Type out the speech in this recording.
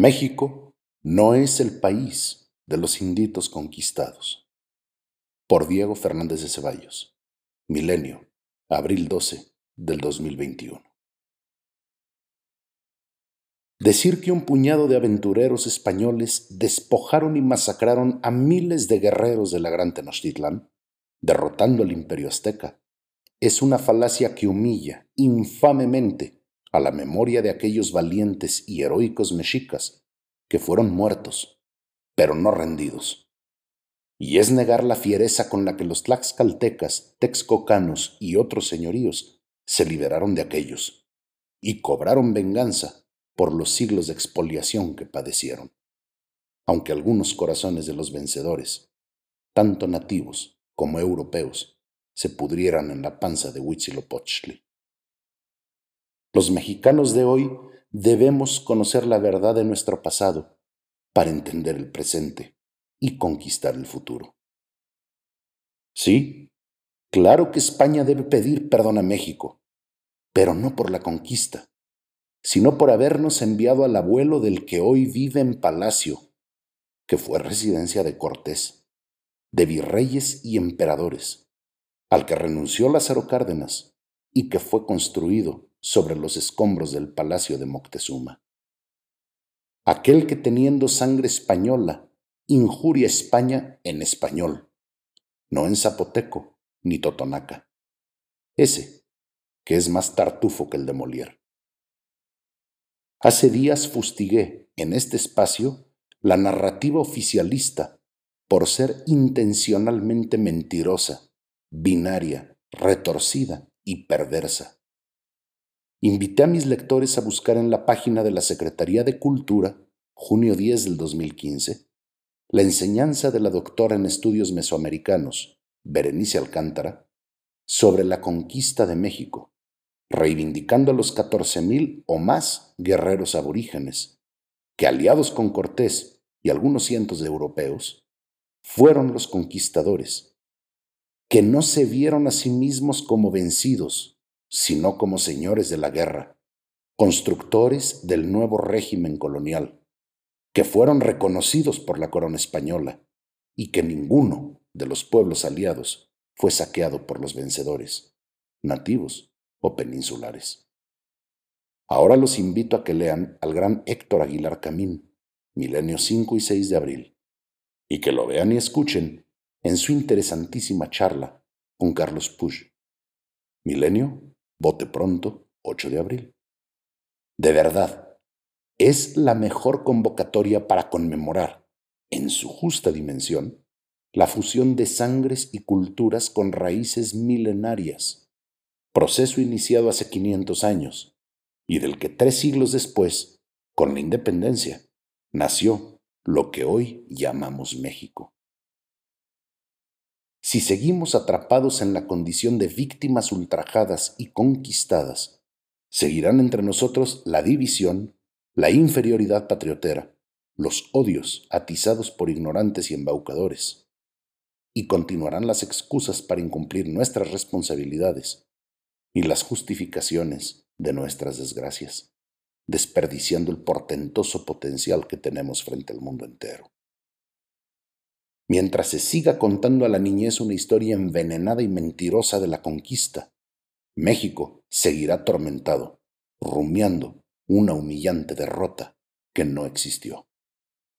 México no es el país de los inditos conquistados. Por Diego Fernández de Ceballos. Milenio, abril 12 del 2021. Decir que un puñado de aventureros españoles despojaron y masacraron a miles de guerreros de la Gran Tenochtitlán, derrotando al imperio azteca, es una falacia que humilla infamemente a la memoria de aquellos valientes y heroicos mexicas que fueron muertos, pero no rendidos. Y es negar la fiereza con la que los tlaxcaltecas, texcocanos y otros señoríos se liberaron de aquellos y cobraron venganza por los siglos de expoliación que padecieron. Aunque algunos corazones de los vencedores, tanto nativos como europeos, se pudrieran en la panza de Huitzilopochtli. Los mexicanos de hoy debemos conocer la verdad de nuestro pasado para entender el presente y conquistar el futuro. Sí, claro que España debe pedir perdón a México, pero no por la conquista, sino por habernos enviado al abuelo del que hoy vive en Palacio, que fue residencia de Cortés, de virreyes y emperadores, al que renunció Lázaro Cárdenas y que fue construido sobre los escombros del palacio de Moctezuma. Aquel que teniendo sangre española injuria España en español, no en zapoteco ni totonaca. Ese, que es más tartufo que el de Molière. Hace días fustigué en este espacio la narrativa oficialista por ser intencionalmente mentirosa binaria, retorcida y perversa. Invité a mis lectores a buscar en la página de la Secretaría de Cultura, junio 10 del 2015, la enseñanza de la doctora en estudios mesoamericanos, Berenice Alcántara, sobre la conquista de México, reivindicando a los 14.000 o más guerreros aborígenes, que aliados con Cortés y algunos cientos de europeos, fueron los conquistadores que no se vieron a sí mismos como vencidos, sino como señores de la guerra, constructores del nuevo régimen colonial, que fueron reconocidos por la corona española y que ninguno de los pueblos aliados fue saqueado por los vencedores, nativos o peninsulares. Ahora los invito a que lean al gran Héctor Aguilar Camín, milenio 5 y 6 de abril, y que lo vean y escuchen en su interesantísima charla con Carlos Puig. Milenio, vote pronto, 8 de abril. De verdad, es la mejor convocatoria para conmemorar, en su justa dimensión, la fusión de sangres y culturas con raíces milenarias, proceso iniciado hace 500 años y del que tres siglos después, con la independencia, nació lo que hoy llamamos México. Si seguimos atrapados en la condición de víctimas ultrajadas y conquistadas, seguirán entre nosotros la división, la inferioridad patriotera, los odios atizados por ignorantes y embaucadores, y continuarán las excusas para incumplir nuestras responsabilidades y las justificaciones de nuestras desgracias, desperdiciando el portentoso potencial que tenemos frente al mundo entero mientras se siga contando a la niñez una historia envenenada y mentirosa de la conquista, México seguirá atormentado, rumiando una humillante derrota que no existió.